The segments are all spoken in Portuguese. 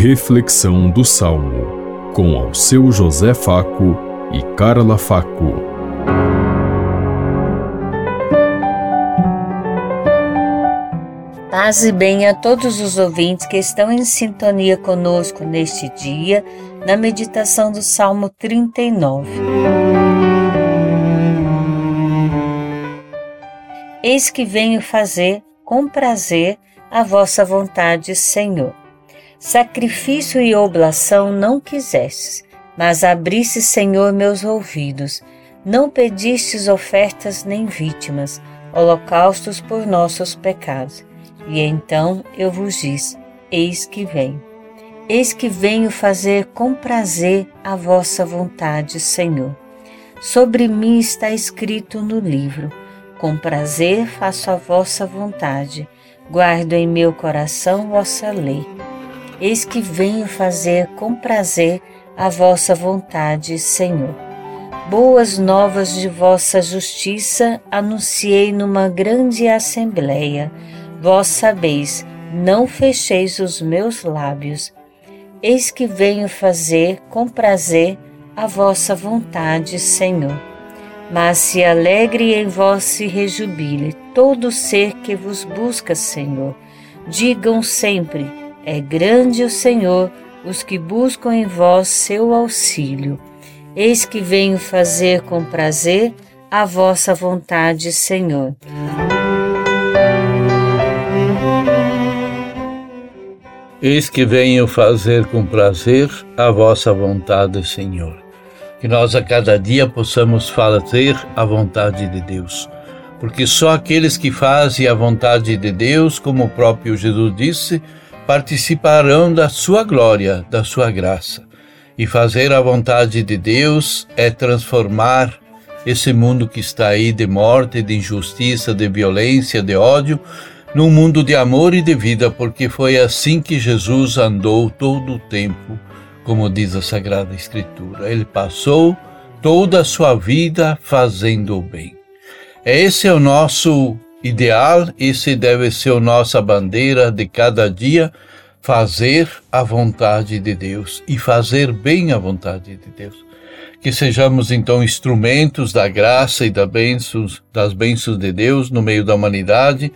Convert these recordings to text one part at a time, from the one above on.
Reflexão do Salmo, com ao seu José Faco e Carla Faco. Paz e bem a todos os ouvintes que estão em sintonia conosco neste dia, na meditação do Salmo 39. Eis que venho fazer com prazer a vossa vontade, Senhor. Sacrifício e oblação não quisestes, mas abriste, Senhor, meus ouvidos. Não pedistes ofertas nem vítimas, holocaustos por nossos pecados. E então eu vos disse: Eis que venho. Eis que venho fazer com prazer a vossa vontade, Senhor. Sobre mim está escrito no livro: Com prazer faço a vossa vontade. Guardo em meu coração vossa lei. Eis que venho fazer com prazer a vossa vontade, Senhor. Boas novas de vossa justiça anunciei numa grande assembleia. Vós sabeis, não fecheis os meus lábios. Eis que venho fazer com prazer a vossa vontade, Senhor. Mas se alegre em vós se rejubile todo ser que vos busca, Senhor. Digam sempre, é grande o Senhor, os que buscam em vós seu auxílio. Eis que venho fazer com prazer a vossa vontade, Senhor. Eis que venho fazer com prazer a vossa vontade, Senhor. Que nós a cada dia possamos fazer a vontade de Deus. Porque só aqueles que fazem a vontade de Deus, como o próprio Jesus disse, participarão da sua glória, da sua graça. E fazer a vontade de Deus é transformar esse mundo que está aí de morte, de injustiça, de violência, de ódio, num mundo de amor e de vida, porque foi assim que Jesus andou todo o tempo, como diz a Sagrada Escritura. Ele passou toda a sua vida fazendo o bem. Esse é o nosso ideal, esse deve ser nossa bandeira de cada dia, fazer a vontade de Deus e fazer bem a vontade de Deus. Que sejamos então instrumentos da graça e das bênçãos de Deus no meio da humanidade,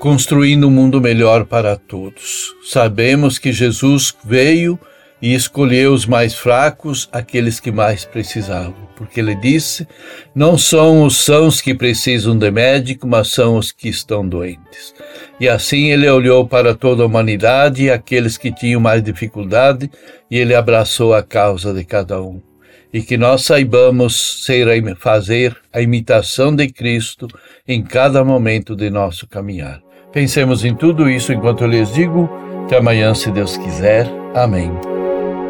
construindo um mundo melhor para todos. Sabemos que Jesus veio e escolheu os mais fracos, aqueles que mais precisavam, porque ele disse: Não são os sãos que precisam de médico, mas são os que estão doentes. E assim ele olhou para toda a humanidade, aqueles que tinham mais dificuldade, e ele abraçou a causa de cada um. E que nós saibamos ser, fazer a imitação de Cristo em cada momento de nosso caminhar. Pensemos em tudo isso enquanto eu lhes digo. Até amanhã, se Deus quiser. Amém.